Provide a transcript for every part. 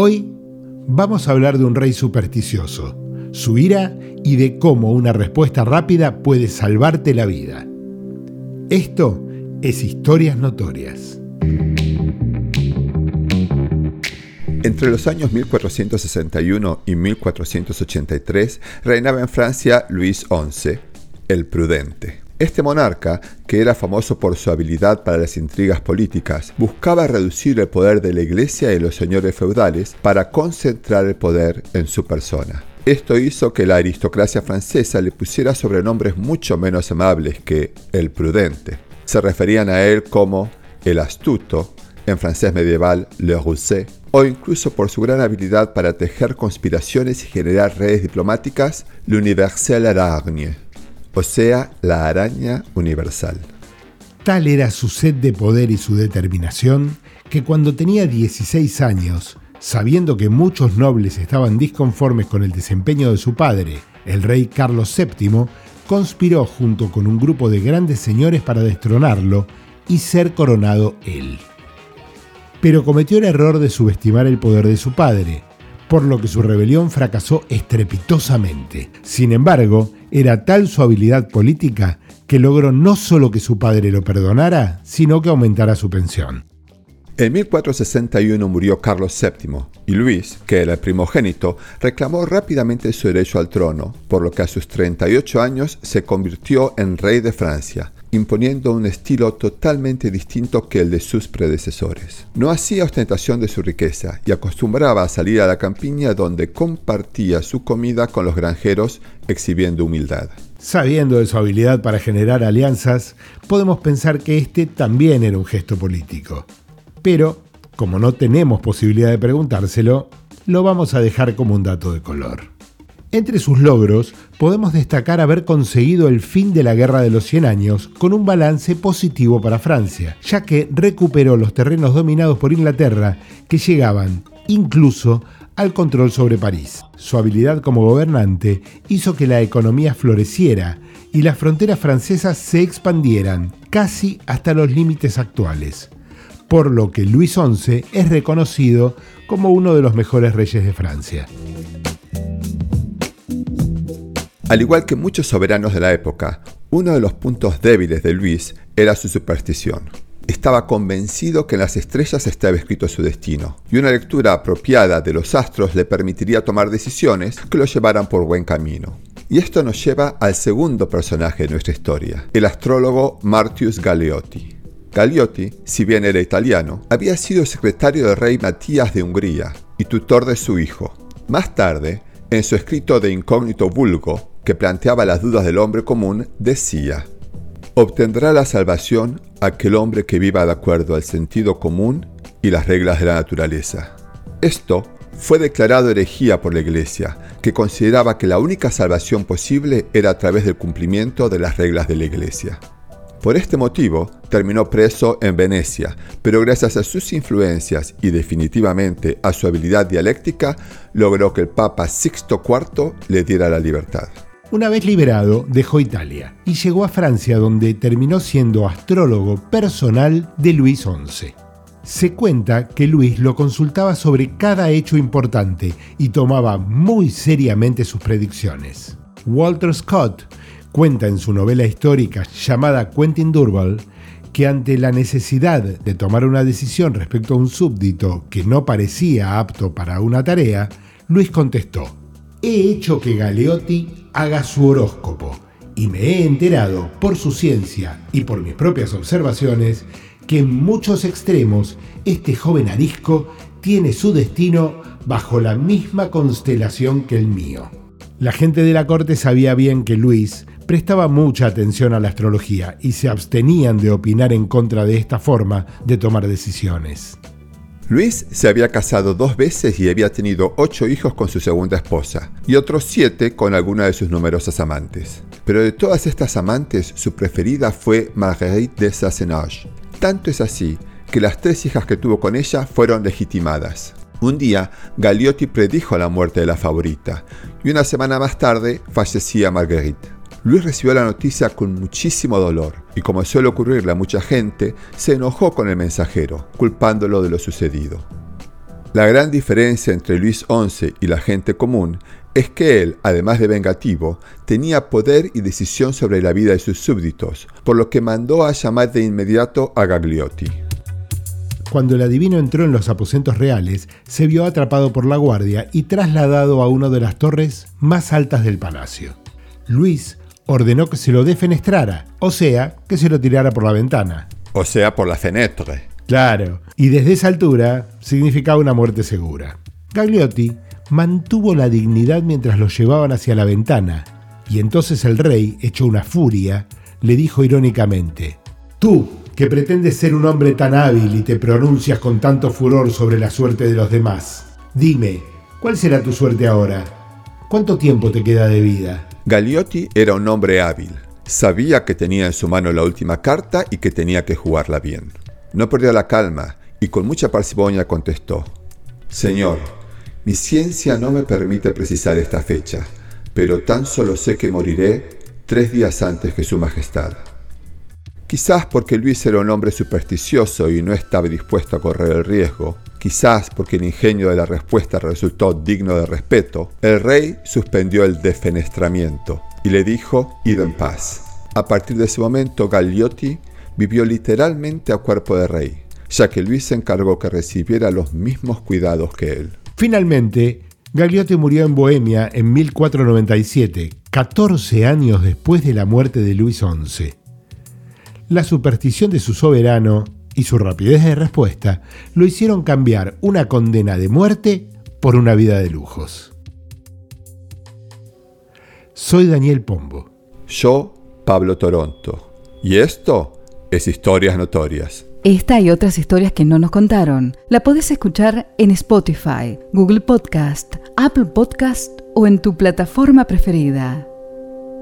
Hoy vamos a hablar de un rey supersticioso, su ira y de cómo una respuesta rápida puede salvarte la vida. Esto es Historias Notorias. Entre los años 1461 y 1483 reinaba en Francia Luis XI, el Prudente. Este monarca, que era famoso por su habilidad para las intrigas políticas, buscaba reducir el poder de la iglesia y los señores feudales para concentrar el poder en su persona. Esto hizo que la aristocracia francesa le pusiera sobrenombres mucho menos amables que el prudente. Se referían a él como el astuto, en francés medieval le rusé, o incluso por su gran habilidad para tejer conspiraciones y generar redes diplomáticas, l'universel aragne, o sea, la araña universal. Tal era su sed de poder y su determinación que cuando tenía 16 años, sabiendo que muchos nobles estaban disconformes con el desempeño de su padre, el rey Carlos VII, conspiró junto con un grupo de grandes señores para destronarlo y ser coronado él pero cometió el error de subestimar el poder de su padre, por lo que su rebelión fracasó estrepitosamente. Sin embargo, era tal su habilidad política que logró no solo que su padre lo perdonara, sino que aumentara su pensión. En 1461 murió Carlos VII y Luis, que era el primogénito, reclamó rápidamente su derecho al trono, por lo que a sus 38 años se convirtió en rey de Francia, imponiendo un estilo totalmente distinto que el de sus predecesores. No hacía ostentación de su riqueza y acostumbraba a salir a la campiña donde compartía su comida con los granjeros exhibiendo humildad. Sabiendo de su habilidad para generar alianzas, podemos pensar que este también era un gesto político. Pero, como no tenemos posibilidad de preguntárselo, lo vamos a dejar como un dato de color. Entre sus logros podemos destacar haber conseguido el fin de la Guerra de los Cien Años con un balance positivo para Francia, ya que recuperó los terrenos dominados por Inglaterra que llegaban incluso al control sobre París. Su habilidad como gobernante hizo que la economía floreciera y las fronteras francesas se expandieran casi hasta los límites actuales, por lo que Luis XI es reconocido como uno de los mejores reyes de Francia. Al igual que muchos soberanos de la época, uno de los puntos débiles de Luis era su superstición. Estaba convencido que en las estrellas estaba escrito su destino, y una lectura apropiada de los astros le permitiría tomar decisiones que lo llevaran por buen camino. Y esto nos lleva al segundo personaje de nuestra historia, el astrólogo Martius Galeotti. Galeotti, si bien era italiano, había sido secretario del rey Matías de Hungría y tutor de su hijo. Más tarde, en su escrito de incógnito vulgo, que planteaba las dudas del hombre común, decía, obtendrá la salvación aquel hombre que viva de acuerdo al sentido común y las reglas de la naturaleza. Esto fue declarado herejía por la Iglesia, que consideraba que la única salvación posible era a través del cumplimiento de las reglas de la Iglesia. Por este motivo, terminó preso en Venecia, pero gracias a sus influencias y definitivamente a su habilidad dialéctica, logró que el Papa Sixto IV le diera la libertad. Una vez liberado, dejó Italia y llegó a Francia donde terminó siendo astrólogo personal de Luis XI. Se cuenta que Luis lo consultaba sobre cada hecho importante y tomaba muy seriamente sus predicciones. Walter Scott cuenta en su novela histórica llamada Quentin Durval que ante la necesidad de tomar una decisión respecto a un súbdito que no parecía apto para una tarea, Luis contestó, he hecho que Galeotti haga su horóscopo y me he enterado por su ciencia y por mis propias observaciones que en muchos extremos este joven arisco tiene su destino bajo la misma constelación que el mío. La gente de la corte sabía bien que Luis prestaba mucha atención a la astrología y se abstenían de opinar en contra de esta forma de tomar decisiones. Luis se había casado dos veces y había tenido ocho hijos con su segunda esposa y otros siete con alguna de sus numerosas amantes. Pero de todas estas amantes, su preferida fue Marguerite de Sassenage. Tanto es así que las tres hijas que tuvo con ella fueron legitimadas. Un día, Galeotti predijo la muerte de la favorita y una semana más tarde fallecía Marguerite. Luis recibió la noticia con muchísimo dolor y como suele ocurrirle a mucha gente, se enojó con el mensajero, culpándolo de lo sucedido. La gran diferencia entre Luis XI y la gente común es que él, además de vengativo, tenía poder y decisión sobre la vida de sus súbditos, por lo que mandó a llamar de inmediato a Gagliotti. Cuando el adivino entró en los aposentos reales, se vio atrapado por la guardia y trasladado a una de las torres más altas del palacio. Luis ordenó que se lo defenestrara, o sea, que se lo tirara por la ventana. O sea, por la fenetre. Claro, y desde esa altura significaba una muerte segura. Gagliotti mantuvo la dignidad mientras lo llevaban hacia la ventana, y entonces el rey, hecho una furia, le dijo irónicamente, Tú, que pretendes ser un hombre tan hábil y te pronuncias con tanto furor sobre la suerte de los demás, dime, ¿cuál será tu suerte ahora? ¿Cuánto tiempo te queda de vida? Gagliotti era un hombre hábil. Sabía que tenía en su mano la última carta y que tenía que jugarla bien. No perdió la calma y con mucha parsimonia contestó, Señor, mi ciencia no me permite precisar esta fecha, pero tan solo sé que moriré tres días antes que Su Majestad. Quizás porque Luis era un hombre supersticioso y no estaba dispuesto a correr el riesgo, quizás porque el ingenio de la respuesta resultó digno de respeto, el rey suspendió el defenestramiento y le dijo, id en paz. A partir de ese momento, Gagliotti vivió literalmente a cuerpo de rey, ya que Luis se encargó que recibiera los mismos cuidados que él. Finalmente, Gagliotti murió en Bohemia en 1497, 14 años después de la muerte de Luis XI. La superstición de su soberano y su rapidez de respuesta lo hicieron cambiar una condena de muerte por una vida de lujos. Soy Daniel Pombo. Yo, Pablo Toronto. Y esto es Historias Notorias. Esta y otras historias que no nos contaron la podés escuchar en Spotify, Google Podcast, Apple Podcast o en tu plataforma preferida.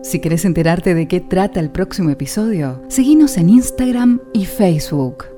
Si querés enterarte de qué trata el próximo episodio, seguinos en Instagram y Facebook.